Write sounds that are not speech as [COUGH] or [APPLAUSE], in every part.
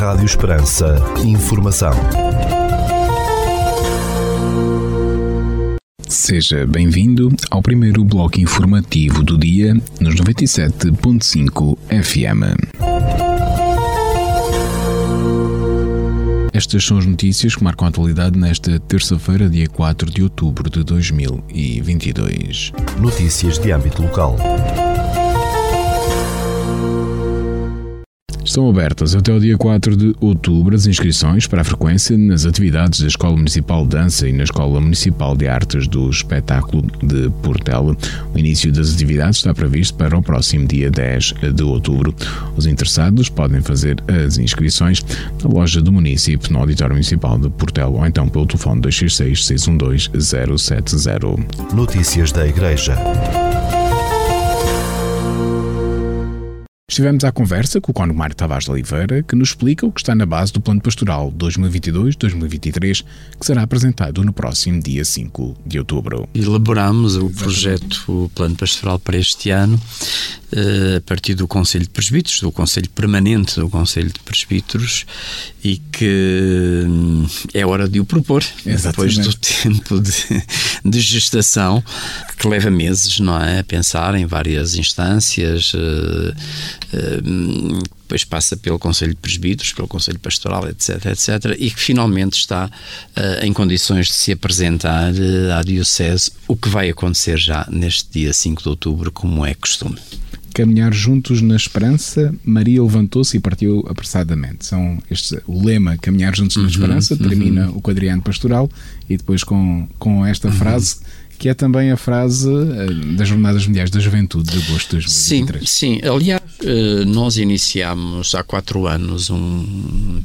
Rádio Esperança. Informação. Seja bem-vindo ao primeiro bloco informativo do dia nos 97.5 FM. Estas são as notícias que marcam a atualidade nesta terça-feira, dia 4 de outubro de 2022. Notícias de âmbito local. Estão abertas até o dia 4 de outubro as inscrições para a frequência nas atividades da Escola Municipal de Dança e na Escola Municipal de Artes do Espetáculo de Portela. O início das atividades está previsto para o próximo dia 10 de outubro. Os interessados podem fazer as inscrições na loja do município no Auditório Municipal de Portela ou então pelo telefone 266 612 070. Notícias da Igreja. Estivemos à conversa com o Cónigo Mário Tavares de Oliveira, que nos explica o que está na base do Plano Pastoral 2022-2023, que será apresentado no próximo dia 5 de outubro. Elaboramos o projeto o Plano Pastoral para este ano eh, a partir do Conselho de Presbíteros, do Conselho Permanente do Conselho de Presbíteros, e que hum, é hora de o propor, Exatamente. depois do [LAUGHS] tempo de, de gestação, que leva meses, não é? A pensar em várias instâncias, eh, depois passa pelo Conselho de Presbíteros, pelo Conselho Pastoral, etc, etc, e que finalmente está uh, em condições de se apresentar uh, à Diocese, o que vai acontecer já neste dia 5 de outubro, como é costume. Caminhar juntos na esperança, Maria levantou-se e partiu apressadamente. São este, o lema Caminhar juntos na Uhum, esperança, termina uhum. o quadriano pastoral e depois com, com esta Uhum. frase que é também a frase eh, das Jornadas Mundiais da Juventude de agosto de Sim, 2023. sim. Aliás, eh, nós iniciámos há quatro anos um,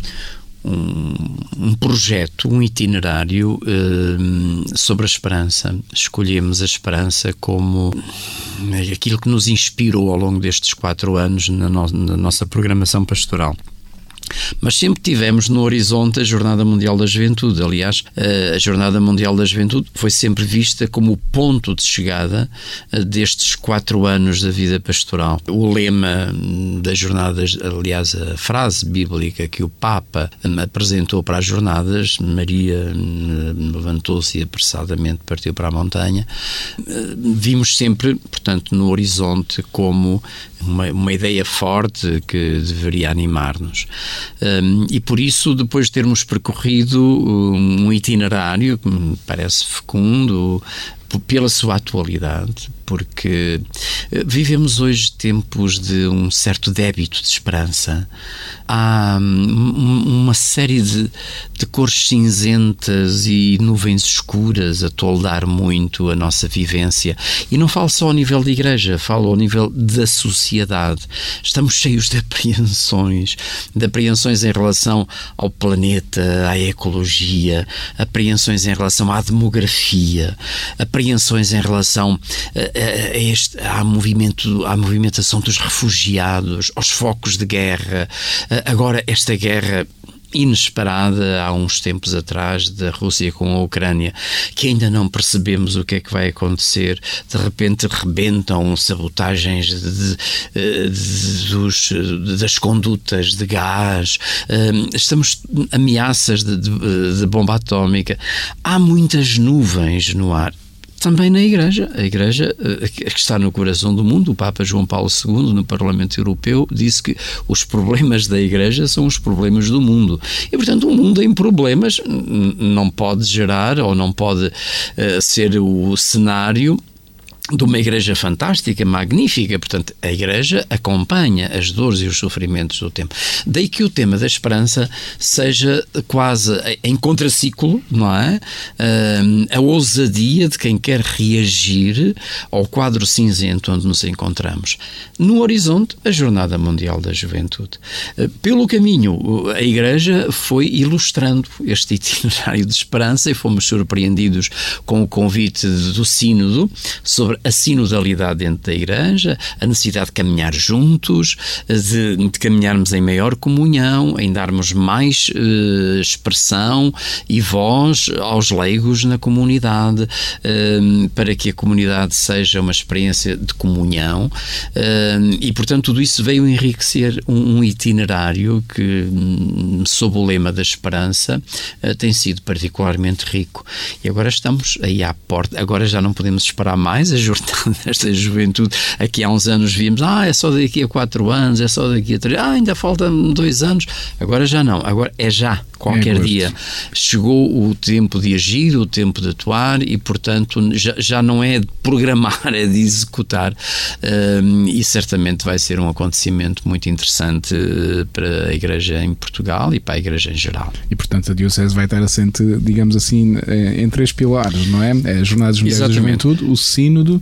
um, um projeto, um itinerário eh, sobre a esperança. Escolhemos a esperança como aquilo que nos inspirou ao longo destes quatro anos na, no- na nossa programação pastoral. Mas sempre tivemos no horizonte a Jornada Mundial da Juventude. Aliás, a Jornada Mundial da Juventude foi sempre vista como o ponto de chegada eh, destes quatro anos da vida pastoral. O lema hum, das jornadas, aliás, a frase bíblica que o Papa hum, apresentou para as jornadas, Maria hum, levantou-se e apressadamente partiu para a montanha, vimos sempre, portanto, no horizonte como uma, uma ideia forte que deveria animar-nos. Um, e por isso, depois de termos percorrido um itinerário que me parece fecundo pela sua atualidade, porque eh, vivemos hoje tempos de um certo débito de esperança. Há hum, uma série de, de cores cinzentas e nuvens escuras a toldar muito a nossa vivência. E não falo só ao nível da igreja, falo ao nível da sociedade. Estamos cheios de apreensões, de apreensões em relação ao planeta, à ecologia, apreensões em relação à demografia, apreensões em relação eh, a, a este, à, movimento, à movimentação dos refugiados, aos focos de guerra. Eh, Agora, esta guerra inesperada há uns tempos atrás da Rússia com a Ucrânia, que ainda não percebemos o que é que vai acontecer. De repente rebentam sabotagens de, de, de- dos, das condutas de gás, estamos ameaças de bomba atómica. Há muitas nuvens no ar. Também na Igreja. A Igreja, eh, que está no coração do mundo, o Papa João Paulo II, no Parlamento Europeu, disse que os problemas da Igreja são os problemas do mundo. E, portanto, um mundo em problemas não pode gerar ou não pode eh, ser o cenário de uma igreja fantástica, magnífica. Portanto, a igreja acompanha as dores e os sofrimentos do tempo. Daí que o tema da esperança seja quase em contraciclo, não é? Ahm, a ousadia de quem quer reagir ao quadro cinzento onde nos encontramos. No horizonte, a Jornada Mundial da Juventude. Eh, Pelo caminho, a Igreja foi ilustrando este itinerário de esperança e fomos surpreendidos com o convite do Sínodo sobre sobre a sinodalidade dentro da Igreja, a necessidade de caminhar juntos, de, de caminharmos em maior comunhão, em darmos mais uh, expressão e voz aos leigos na comunidade, uh, para que a comunidade seja uma experiência de comunhão. Uh, e, portanto, tudo isso veio enriquecer um, um itinerário que, hum, sob o lema da esperança, tem sido particularmente rico. E agora estamos aí à porta, agora já não podemos esperar mais a jornada [LAUGHS] desta juventude. Aqui há uns anos víamos, ah, é só daqui a quatro anos, é só daqui a três, ah, ainda faltam dois anos. Agora já não, agora é já, qualquer é dia. Chegou o tempo de agir, o tempo de atuar e, portanto, já, já não é de programar, [LAUGHS] é de executar. Um, e certamente vai ser um acontecimento muito interessante eh, para a Igreja em Portugal e para a Igreja em geral. E, portanto, a Diocese vai estar assente, digamos assim, eh, em três pilares, não é? é as Jornadas da Juventude, o Sínodo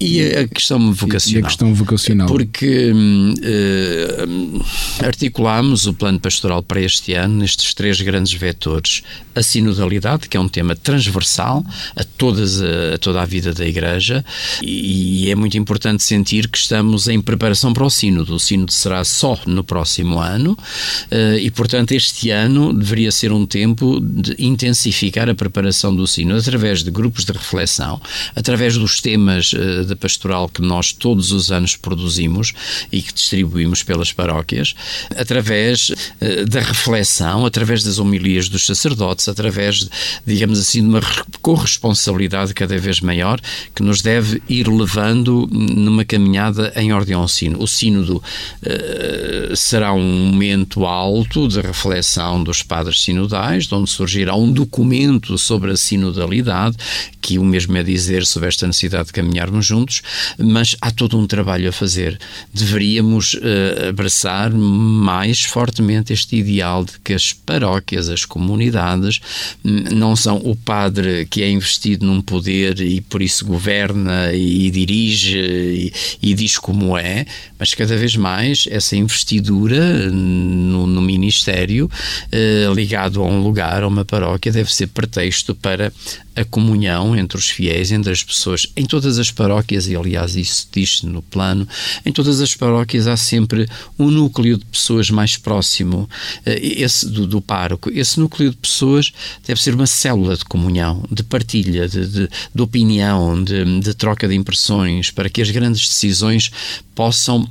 e a questão vocacional. E a questão vocacional. Porque uh, articulamos o plano pastoral para este ano nestes três grandes vetores. A sinodalidade, que é um tema transversal a, todas, a toda a vida da Igreja, e, e é muito importante sentir que estamos em preparação para o sínodo. O sínodo será só no próximo ano, uh, e portanto este ano deveria ser um tempo de intensificar a preparação do sínodo através de grupos de reflexão, através dos temas uh, da pastoral que nós todos os anos produzimos e que distribuímos pelas paróquias, através uh, da reflexão, através das homilias dos sacerdotes, através, digamos assim, de uma corresponsabilidade cada vez maior que nos deve ir levando numa caminhada em ordem ao sino. O sínodo uh, será um momento alto de reflexão dos padres sinodais, onde surgirá um documento sobre a sinodalidade, que o mesmo é dizer sobre esta necessidade de caminharmos juntos juntos, mas há todo um trabalho a fazer. Deveríamos uh, abraçar mais fortemente este ideal de que as paróquias, as comunidades, hum, não são o padre que é investido num poder e por isso governa e, dirige e, e diz como é, mas cada vez mais essa investidura no, no ministério, eh, ligado a um lugar, a uma paróquia, deve ser pretexto para a comunhão entre os fiéis, entre as pessoas, em todas as paróquias, e aliás isso diz-se no plano, em todas as paróquias há sempre um núcleo de pessoas mais próximo, eh, esse do, do pároco. Esse núcleo de pessoas deve ser uma célula de comunhão, de partilha, de, de, de opinião, de, de troca de impressões, para que as grandes decisões possam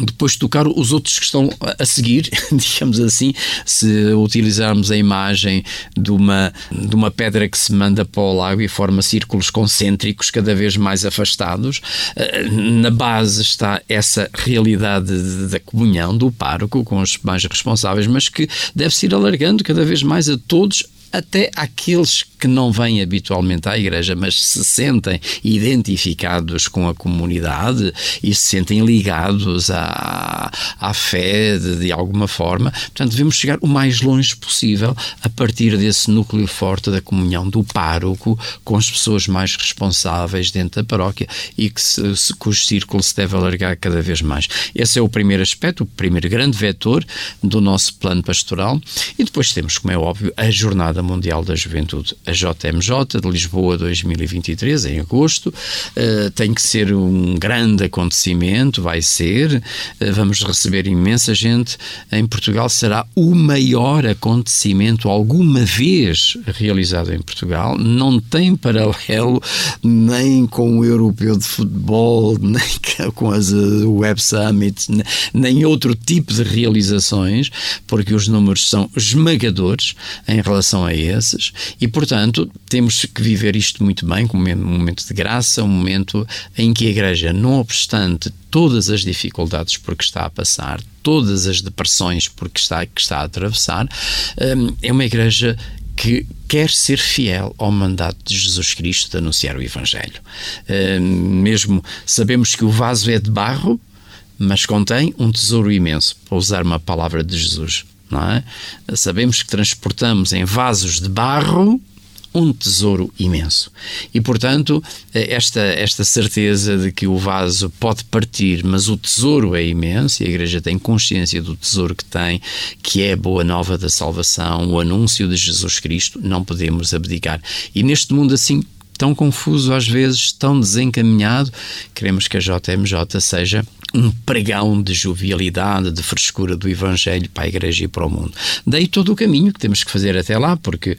depois tocar os outros que estão a seguir, [LAUGHS] digamos assim, se utilizarmos a imagem de uma, de uma pedra que se manda para o lago e forma círculos concêntricos cada vez mais afastados, eh, na base está essa realidade da comunhão do pároco com os mais responsáveis, mas que deve-se ir alargando cada vez mais a todos até aqueles que não vêm habitualmente à igreja, mas se sentem identificados com a comunidade e se sentem ligados à, à fé de, de alguma forma. Portanto, devemos chegar o mais longe possível a partir desse núcleo forte da comunhão do pároco com as pessoas mais responsáveis dentro da paróquia e que se, se, cujo círculo se deve alargar cada vez mais. Esse é o primeiro aspecto, o primeiro grande vetor do nosso plano pastoral. E depois temos, como é óbvio, a Jornada Mundial da Juventude, a JMJ de Lisboa 2023, em agosto. Uh, tem que ser um grande acontecimento, vai ser. Uh, vamos receber imensa gente. Em Portugal será o maior acontecimento alguma vez realizado em Portugal. Não tem paralelo nem com o Europeu de Futebol, nem com as uh, Web Summits, nem outro tipo de realizações, porque os números são esmagadores em relação a esses e, portanto, temos que viver isto muito bem, como um momento de graça, um momento em que a Igreja, não obstante todas as dificuldades por que está a passar, todas as depressões por que está, que está a atravessar, hum, é uma Igreja que quer ser fiel ao mandato de Jesus Cristo de anunciar o Evangelho. Hum, mesmo sabemos que o vaso é de barro, mas contém um tesouro imenso, para usar uma palavra de Jesus é? Sabemos que transportamos em vasos de barro um tesouro imenso. E, portanto, esta, esta certeza de que o vaso pode partir, mas o tesouro é imenso, e a Igreja tem consciência do tesouro que tem, que é a boa nova da salvação, o anúncio de Jesus Cristo, não podemos abdicar. E neste mundo assim tão confuso às vezes, tão desencaminhado. Queremos que a JMJ seja um pregão de jovialidade, de frescura do Evangelho para a Igreja e para o mundo. Daí todo o caminho que temos que fazer até lá, porque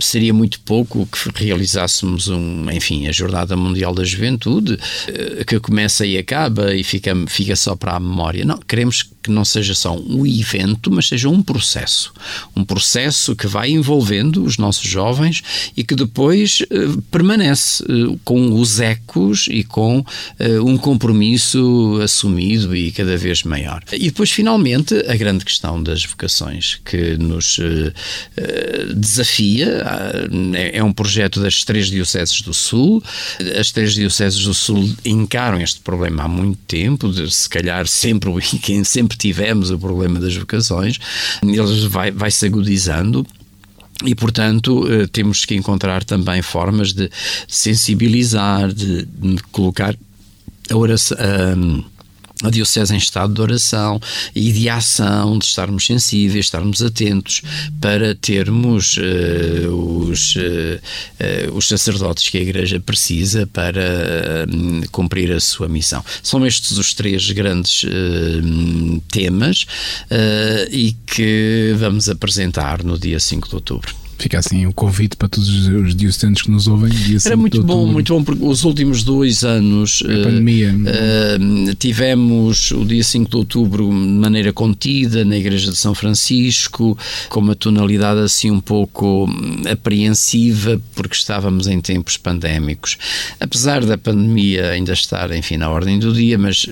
seria muito pouco que realizássemos um, enfim, a Jornada Mundial da Juventude, eh, que começa e acaba e fica, fica só para a memória. Não, queremos que não seja só um evento, mas seja um processo. Um processo que vai envolvendo os nossos jovens e que depois uh, permanece uh, com os ecos e com uh, um compromisso assumido e cada vez maior. E depois, finalmente, a grande questão das vocações que nos desafia. É, é um projeto das três dioceses do Sul. As três dioceses do Sul encaram este problema há muito tempo, de, se calhar sempre, [LAUGHS] sempre sempre tivemos o problema das vocações, ele vai, vai se agudizando. E, portanto, eh, temos que encontrar também formas de sensibilizar, de, de colocar a oração. A, a Diocese em estado de oração e de ação, de estarmos sensíveis, estarmos atentos para termos uh, os, uh, uh, os sacerdotes que a Igreja precisa para cumprir a sua missão. São estes os três grandes temas e que vamos apresentar no dia 5 de outubro. Fica assim o convite para todos os diocesanos que nos ouvem. Era muito bom, muito bom, porque os últimos dois anos a pandemia. Uh, tivemos o dia 5 de outubro de maneira contida na Igreja de São Francisco, com uma tonalidade assim um pouco apreensiva, porque estávamos em tempos pandémicos. Apesar da pandemia ainda estar, enfim, na ordem do dia, mas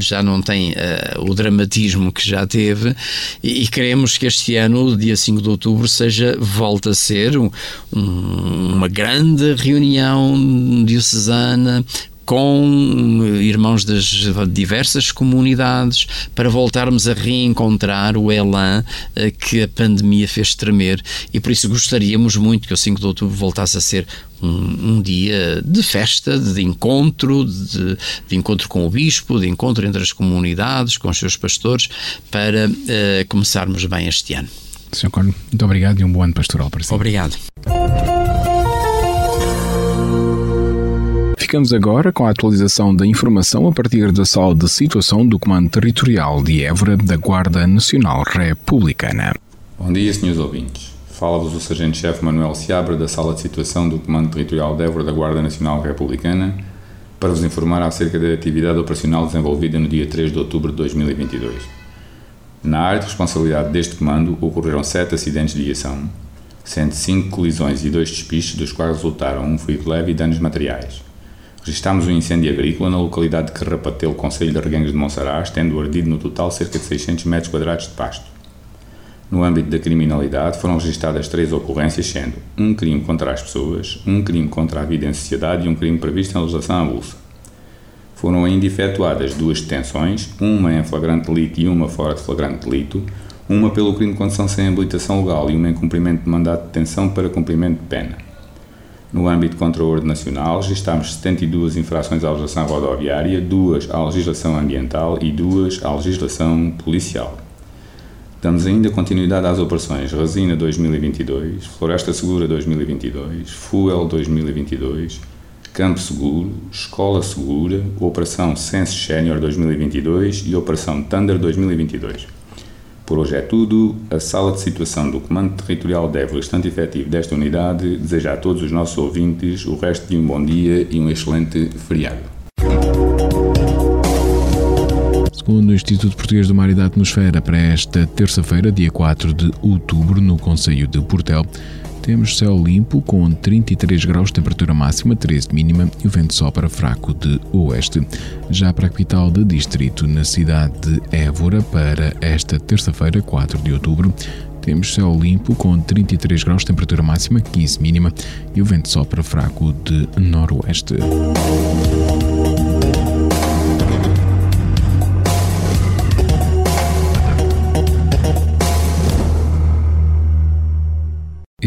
já não tem uh, o dramatismo que já teve, e, e queremos que este ano, o dia 5 de outubro, seja volta a ser um, uma grande reunião diocesana com irmãos das diversas comunidades para voltarmos a reencontrar o elan eh, que a pandemia fez tremer e por isso gostaríamos muito que o 5 de outubro voltasse a ser um, um dia de festa, de encontro, de, de, encontro com o bispo, de encontro entre as comunidades, com os seus pastores, para uh, começarmos bem este ano. Sr. Corno, muito obrigado e um bom ano pastoral para si. Obrigado. Ficamos agora com a atualização da informação a partir da sala de situação do Comando Territorial de Évora da Guarda Nacional Republicana. Bom dia, senhores ouvintes. Fala-vos o Sargento-Chefe Manuel Seabra da Sala de Situação do Comando Territorial de Évora da Guarda Nacional Republicana para vos informar acerca da atividade operacional desenvolvida no dia 3 de outubro de 2022. Na área de responsabilidade deste comando ocorreram sete acidentes de viação, sendo cinco colisões e dois despistes, dos quais resultaram um ferido leve e danos materiais. Registámos um incêndio agrícola na localidade de Carrapatelo, Conselho de Reguengos de Monsaraz, tendo ardido no total cerca de 600 metros quadrados de pasto. No âmbito da criminalidade, foram registadas três ocorrências, sendo um crime contra as pessoas, um crime contra a vida em sociedade e um crime previsto em legislação avulsa. Foram ainda efetuadas duas detenções, uma em flagrante delito e uma fora de flagrante delito, uma pelo crime de condução sem habilitação legal e uma em cumprimento de mandato de detenção para cumprimento de pena. No âmbito contra o ordem nacional, registámos 72 infrações à legislação rodoviária, duas à legislação ambiental e duas à legislação policial. Damos ainda continuidade às operações Resina 2022, Floresta Segura 2022, Fuel 2022, Campo Seguro, Escola Segura, Operação Sense Senior 2022 e Operação Thunder 2022. Por hoje é tudo. A sala de situação do Comando Territorial deve o restante efetivo desta unidade deseja a todos os nossos ouvintes o resto de um bom dia e um excelente feriado. Segundo o Instituto Português do Mar e da Atmosfera, para esta terça-feira, dia 4 de outubro, no Conselho de Portel, temos céu limpo com 33 graus temperatura máxima, 13 de mínima e o vento sopra fraco de oeste. Já para a capital de distrito, na cidade de Évora, para esta terça-feira, 4 de outubro, temos céu limpo com 33 graus temperatura máxima, 15 mínima e o vento sopra fraco de noroeste.